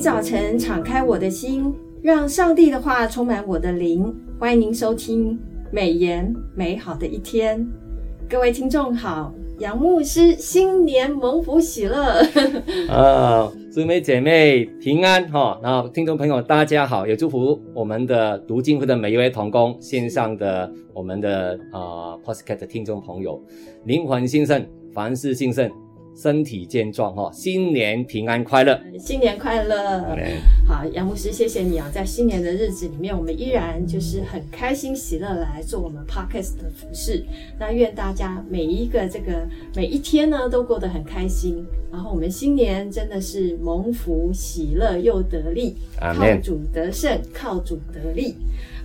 早晨敞开我的心，让上帝的话充满我的灵。欢迎您收听美言美好的一天。各位听众好，杨牧师新年蒙福喜乐。啊，姊妹姐妹平安哈！然后听众朋友大家好，也祝福我们的读经会的每一位同工，线上的我们的啊 Podcast 的听众朋友，灵魂兴盛，凡事兴盛。身体健壮哈，新年平安快乐，新年快乐。好，杨牧师，谢谢你啊，在新年的日子里面，我们依然就是很开心喜乐来做我们 Podcast 的服事。那愿大家每一个这个每一天呢，都过得很开心。然后我们新年真的是蒙福喜乐又得力，靠主得胜，靠主得力。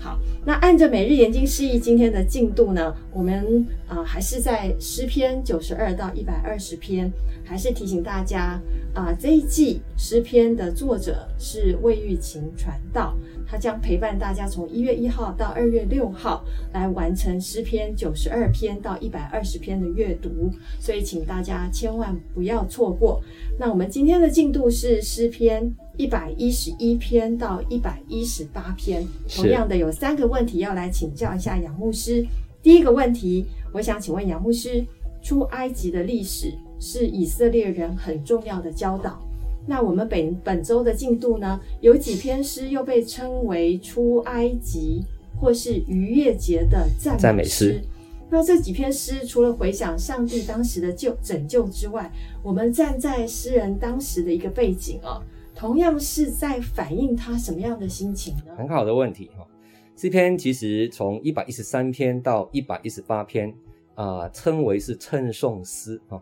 好，那按着每日研经释义今天的进度呢，我们啊、还是在诗篇九十二到一百二十篇，还是提醒大家啊、这一季诗篇的作者是魏玉琴传道，他将陪伴大家从一月一号到二月六号来完成诗篇九十二篇到一百二十篇的阅读，所以请大家千万不要错过。那我们今天的进度是诗篇。一百一十一篇到一百一十八篇，同样的有三个问题要来请教一下杨牧师。第一个问题，我想请问杨牧师，出埃及的历史是以色列人很重要的教导。那我们本本周的进度呢，有几篇诗又被称为出埃及或是逾越节的赞美诗。那这几篇诗除了回想上帝当时的救拯救之外，我们站在诗人当时的一个背景啊。同样是在反映他什么样的心情呢？很好的问题哈。诗篇其实从一百一十三篇到一百一十八篇啊、称为是称颂诗哈。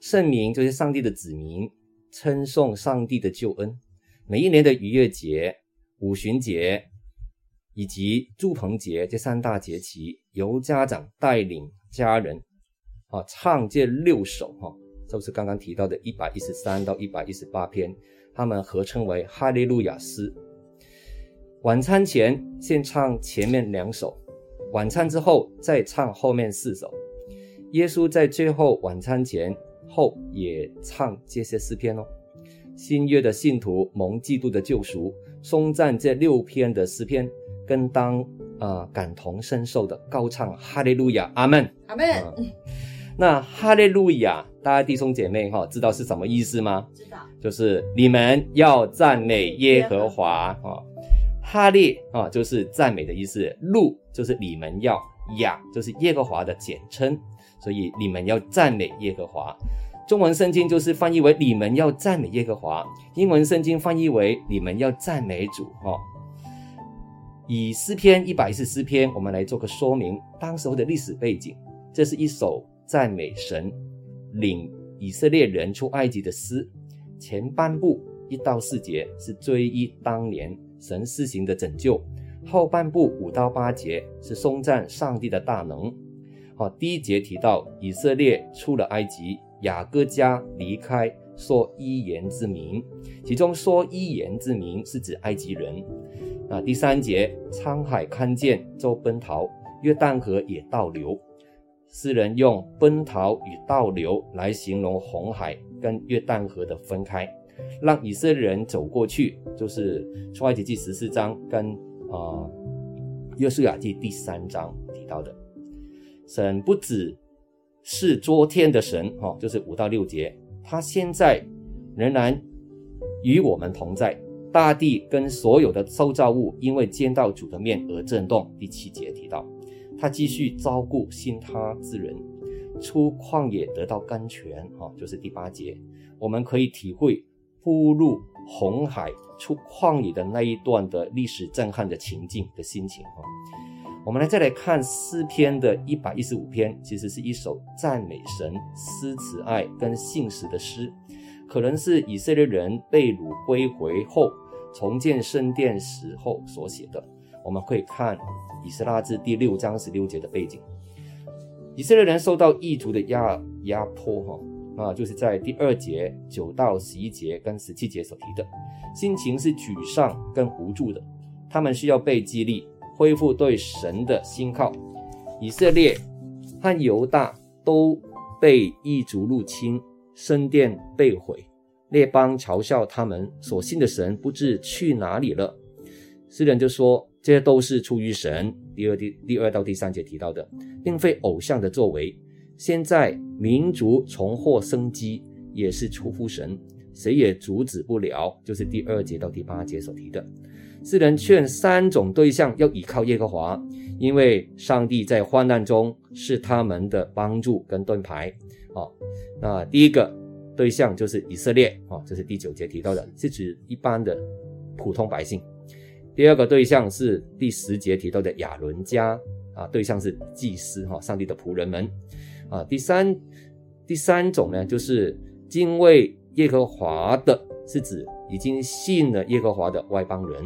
圣民就是上帝的子民，称颂上帝的救恩。每一年的逾越节、五旬节以及祝棚节这三大节期，由家长带领家人啊唱这六首哈，就是刚刚提到的一百一十三到一百一十八篇。他们合称为哈利路亚诗。晚餐前先唱前面两首，晚餐之后再唱后面四首。耶稣在最后晚餐前后也唱这些诗篇哦。新约的信徒蒙基督的救赎，颂赞这六篇的诗篇，跟当啊、呃、感同身受的高唱哈利路亚，阿门，阿门。嗯那哈利路亚，大家弟兄姐妹哈，知道是什么意思吗？知道，就是你们要赞美耶和华啊。哈利啊，就是赞美的意思；路就是你们要；雅就是耶和华的简称。所以你们要赞美耶和华。中文圣经就是翻译为你们要赞美耶和华，英文圣经翻译为你们要赞美主哈。以诗篇一百一十四篇，我们来做个说明，当时候的历史背景，这是一首。赞美神，领以色列人出埃及的诗，前半部一到四节是追忆当年神施行的拯救，后半部五到八节是颂赞上帝的大能。好，第一节提到以色列出了埃及，雅各家离开，说一言之民，其中说一言之民是指埃及人。那第三节沧海看见就奔逃，约旦河也倒流。诗人用奔逃与倒流来形容红海跟约旦河的分开，让以色列人走过去，就是出埃及记十四章跟啊、约书亚记第三章提到的。神不只是昨天的神，哈，就是五到六节，他现在仍然与我们同在。大地跟所有的受造物因为见到主的面而震动。第七节提到。他继续照顾信他之人，出旷野得到甘泉，哈，就是第八节，我们可以体会步入红海出旷野的那一段的历史震撼的情境的心情，哈。我们来再来看诗篇的一百一十五篇，其实是一首赞美神、诗慈爱跟信实的诗，可能是以色列人被掳归回后重建圣殿时候所写的。我们会看。以斯拉记第六章十六节的背景，以色列人受到异族的压压迫，哈啊，就是在第二节九到十一节跟十七节所提的，心情是沮丧跟无助的，他们需要被激励，恢复对神的信靠。以色列和犹大都被异族入侵，圣殿被毁，列邦嘲笑他们所信的神不知去哪里了。诗人就说，这些都是出于神。第二第第二到第三节提到的，并非偶像的作为。现在民族重获生机，也是出乎神，谁也阻止不了。就是第二节到第八节所提的。诗人劝三种对象要倚靠耶和华，因为上帝在患难中是他们的帮助跟盾牌。啊，那第一个对象就是以色列啊，这是第九节提到的，是指一般的普通百姓。第二个对象是第十节提到的亚伦家啊，对象是祭司哈，上帝的仆人们啊。第三第三种呢，就是敬畏耶和华的，是指已经信了耶和华的外邦人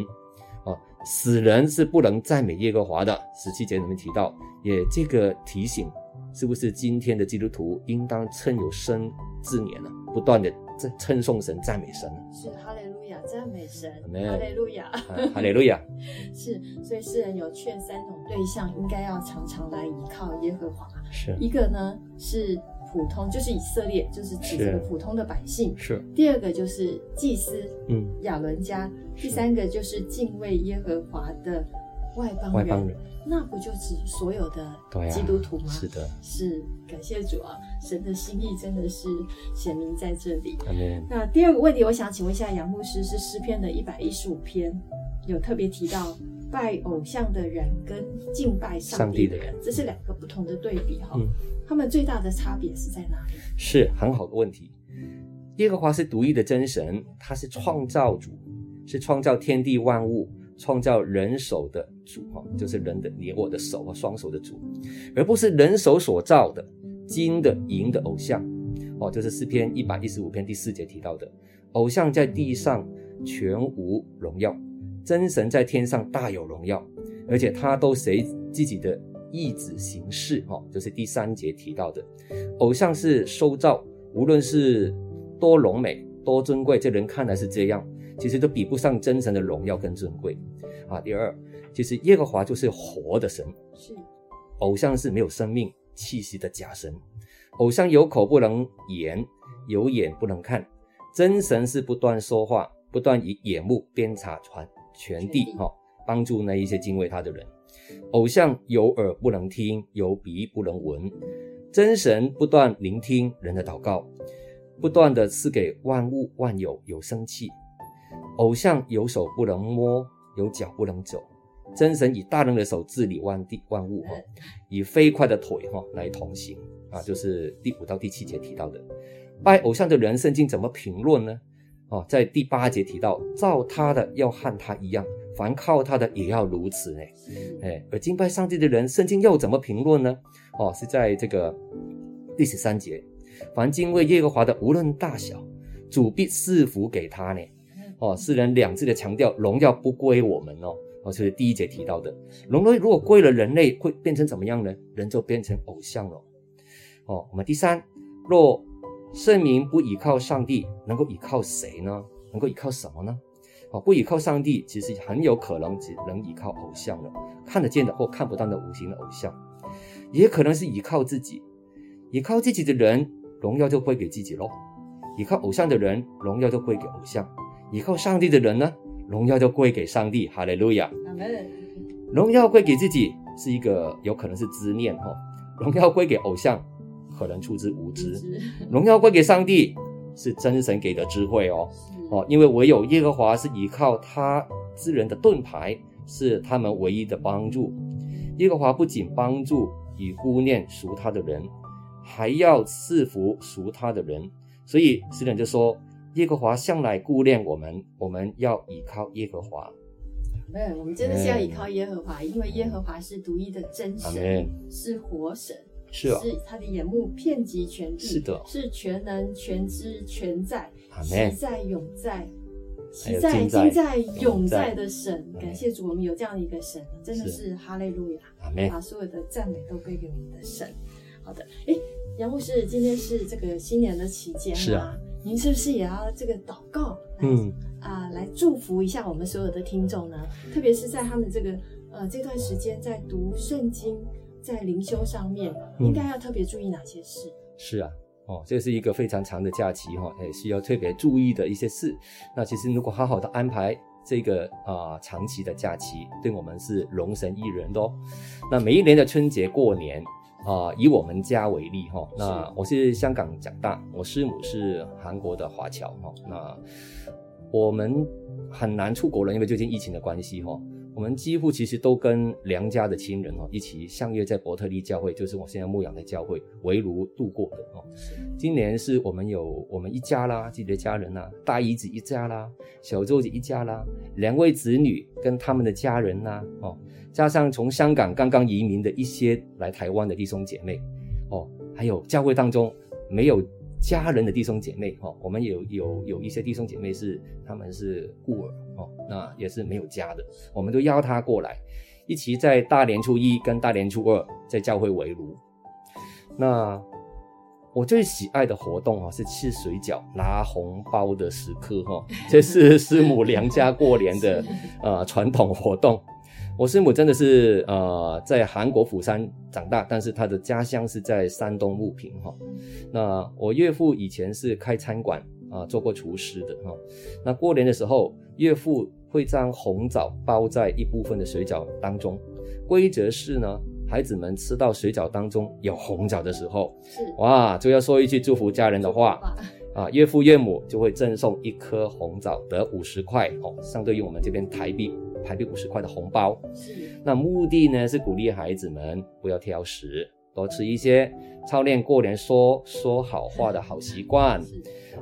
啊。死人是不能赞美耶和华的。十七节里面提到，也这个提醒，是不是今天的基督徒应当趁有生之年呢，不断的称称颂神、赞美神？是哈利，赞美神，哈利路亚，哈利路亚。是，所以诗人有劝三种对象，应该要常常来依靠耶和华。是一个呢是。普通就是以色列，就是指这个普通的百姓。是。第二个就是祭司，嗯，亚伦家。第三个就是敬畏耶和华的外邦人。外邦人，那不就指所有的基督徒吗？啊、是的，是。感谢主啊，神的心意真的是显明在这里。那第二个问题，我想请问一下杨牧师，是诗篇的一百一十五篇有特别提到拜偶像的人跟敬拜上帝的人，这是两个不同的对比哈。嗯他们最大的差别是在哪里？是很好的问题。耶和华是独一的真神，他是创造主，是创造天地万物、创造人手的主哈，就是人的你我的手和双手的主，而不是人手所造的金的银的偶像哦。就是诗篇一百一十五篇第四节提到的，偶像在地上全无荣耀，真神在天上大有荣耀，而且他都随自己的。意志行事，哈，就是第三节提到的，偶像是受造，无论是多隆美、多尊贵，这人看来是这样，其实都比不上真神的荣耀跟尊贵，啊。第二，其实耶和华就是活的神，是，偶像是没有生命气息的假神，偶像有口不能言，有眼不能看，真神是不断说话，不断以眼目鞭察全全地，哈，帮助那一些敬畏他的人。偶像有耳不能听，有鼻不能闻，真神不断聆听人的祷告，不断的赐给万物万有有生气。偶像有手不能摸，有脚不能走，真神以大能的手治理万地万物哈，以飞快的腿哈来同行啊，就是第五到第七节提到的。拜偶像的人，圣经怎么评论呢？哦，在第八节提到，造他的要和他一样。凡靠他的也要如此呢，哎，而敬拜上帝的人，圣经又怎么评论呢？哦，是在这个第十三节，凡敬畏耶和华的，无论大小，主必赐福给他呢。哦，诗人两次的强调，荣耀不归我们哦，哦，就是第一节提到的，荣耀如果归了人类，会变成怎么样呢？人就变成偶像了。哦，我们第三，若圣民不依靠上帝，能够依靠谁呢？能够依靠什么呢？哦不依靠上帝，其实很有可能只能依靠偶像了，看得见的或看不到的无形的偶像，也可能是依靠自己。依靠自己的人，荣耀就归给自己喽；依靠偶像的人，荣耀就归给偶像；依靠上帝的人呢，荣耀就归给上帝。哈利路亚。荣耀归给自己是一个有可能是执念哈，荣耀归给偶像可能出自无知，荣耀归给上帝是真神给的智慧哦。哦，因为唯有耶和华是依靠他之人的盾牌，是他们唯一的帮助。耶和华不仅帮助与顾念属他的人，还要赐福属他的人。所以诗人就说：耶和华向来顾念我们，我们要依靠耶和华。没有，我们真的是要依靠耶和华，因为耶和华是独一的真神，是活神。是啊，是他的眼目遍及全地，是的，是全能、全知、全在，实在、永在，实在、今在、永在的神。感谢主，我们有这样的一个神，真的是哈利路亚，把所有的赞美都归给我们的神。好的，哎，杨牧师，今天是这个新年的期间是啊，您是不是也要这个祷告？嗯啊，来祝福一下我们所有的听众呢？特别是在他们这个呃这段时间在读圣经。在灵修上面，应该要特别注意哪些事？是啊，哦，这是一个非常长的假期哈，也需要特别注意的一些事。那其实如果好好的安排这个啊、呃、长期的假期，对我们是容神益人的哦。那每一年的春节过年啊、呃，以我们家为例哈，那我是香港长大，我师母是韩国的华侨哈，那我们很难出国了，因为最近疫情的关系哈。我们几乎其实都跟娘家的亲人哦一起相约在伯特利教会，就是我现在牧养的教会围炉度过的哦。今年是我们有我们一家啦，自己的家人啦，大姨子一家啦，小舅子一家啦，两位子女跟他们的家人啦哦，加上从香港刚刚移民的一些来台湾的弟兄姐妹哦，还有教会当中没有。家人的弟兄姐妹哈，我们有有有一些弟兄姐妹是他们是孤儿哦，那也是没有家的，我们都邀他过来，一起在大年初一跟大年初二在教会围炉。那我最喜爱的活动哈是吃水饺、拿红包的时刻哈，这是师母娘家过年的 呃传统活动。我师母真的是呃在韩国釜山长大，但是她的家乡是在山东牟平哈。那我岳父以前是开餐馆啊，做过厨师的哈。那过年的时候，岳父会将红枣包在一部分的水饺当中，规则是呢，孩子们吃到水饺当中有红枣的时候，是哇就要说一句祝福家人的话啊，岳父岳母就会赠送一颗红枣得五十块哦，相对于我们这边台币。台币五十块的红包，是那目的呢是鼓励孩子们不要挑食，多吃一些，操练过年说说好话的好习惯。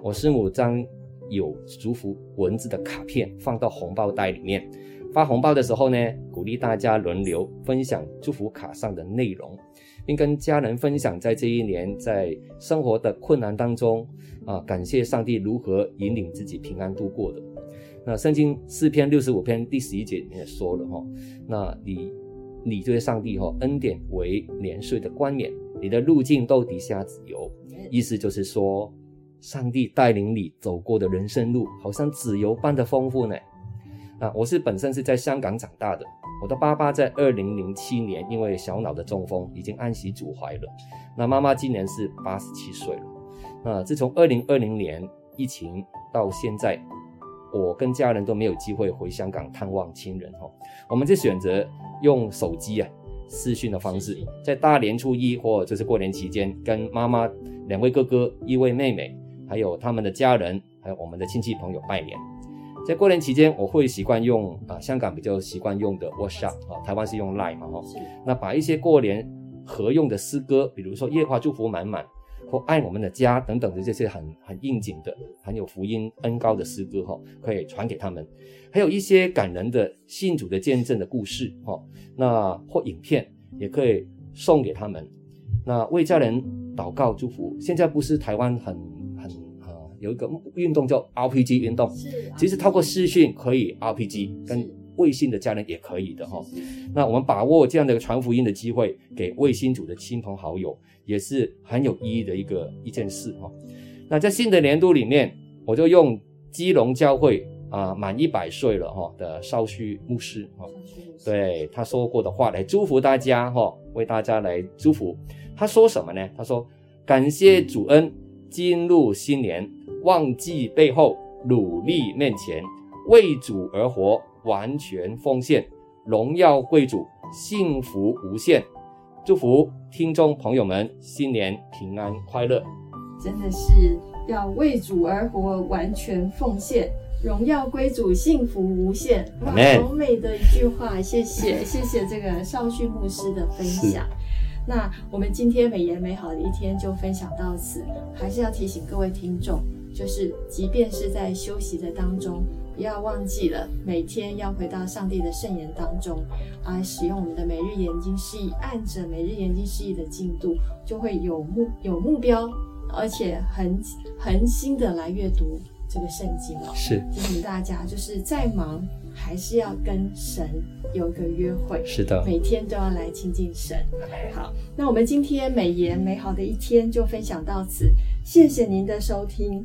我师母将有祝福文字的卡片放到红包袋里面，发红包的时候呢，鼓励大家轮流分享祝福卡上的内容，并跟家人分享在这一年在生活的困难当中啊，感谢上帝如何引领自己平安度过的。那圣经诗篇六十五篇第十一节里面也说了哈，那你你对上帝哈，恩典为年岁的冠冕，你的路径都底下自由，意思就是说，上帝带领你走过的人生路，好像自由般的丰富呢。啊，我是本身是在香港长大的，我的爸爸在二零零七年因为小脑的中风已经安息主怀了，那妈妈今年是八十七岁了。那自从二零二零年疫情到现在。我跟家人都没有机会回香港探望亲人哈，我们就选择用手机啊视讯的方式，在大年初一或就是过年期间，跟妈妈、两位哥哥、一位妹妹，还有他们的家人，还有我们的亲戚朋友拜年。在过年期间，我会习惯用啊香港比较习惯用的 WhatsApp 啊，台湾是用 Line 嘛哈，那把一些过年合用的诗歌，比如说夜花祝福满满。或爱我们的家等等的这些很很应景的、很有福音恩高的诗歌哈，可以传给他们。还有一些感人的信主的见证的故事哈，那或影片也可以送给他们。那为家人祷告祝福。现在不是台湾很很呃有一个运动叫 RPG 运动，是其实透过视讯可以 RPG 跟卫星的家人也可以的哈。那我们把握这样的传福音的机会，给卫星组的亲朋好友。也是很有意义的一个一件事哈。那在新的年度里面，我就用基隆教会啊满一百岁了哈的少旭牧师哈，对他说过的话来祝福大家哈，为大家来祝福。他说什么呢？他说：感谢主恩，进入新年，忘记背后，努力面前，为主而活，完全奉献，荣耀归主，幸福无限。祝福听众朋友们新年平安快乐！真的是要为主而活，完全奉献，荣耀归主，幸福无限。哇，好美的一句话！谢谢，谢谢这个少旭牧师的分享。那我们今天美言美好的一天就分享到此，还是要提醒各位听众，就是即便是在休息的当中。不要忘记了，每天要回到上帝的圣言当中，啊，使用我们的每日研经释义，按着每日研经释义的进度，就会有目有目标，而且恒恒心的来阅读这个圣经哦。是提醒大家，就是再忙，还是要跟神有一个约会。是的，每天都要来亲近神。好，那我们今天美言美好的一天就分享到此，谢谢您的收听。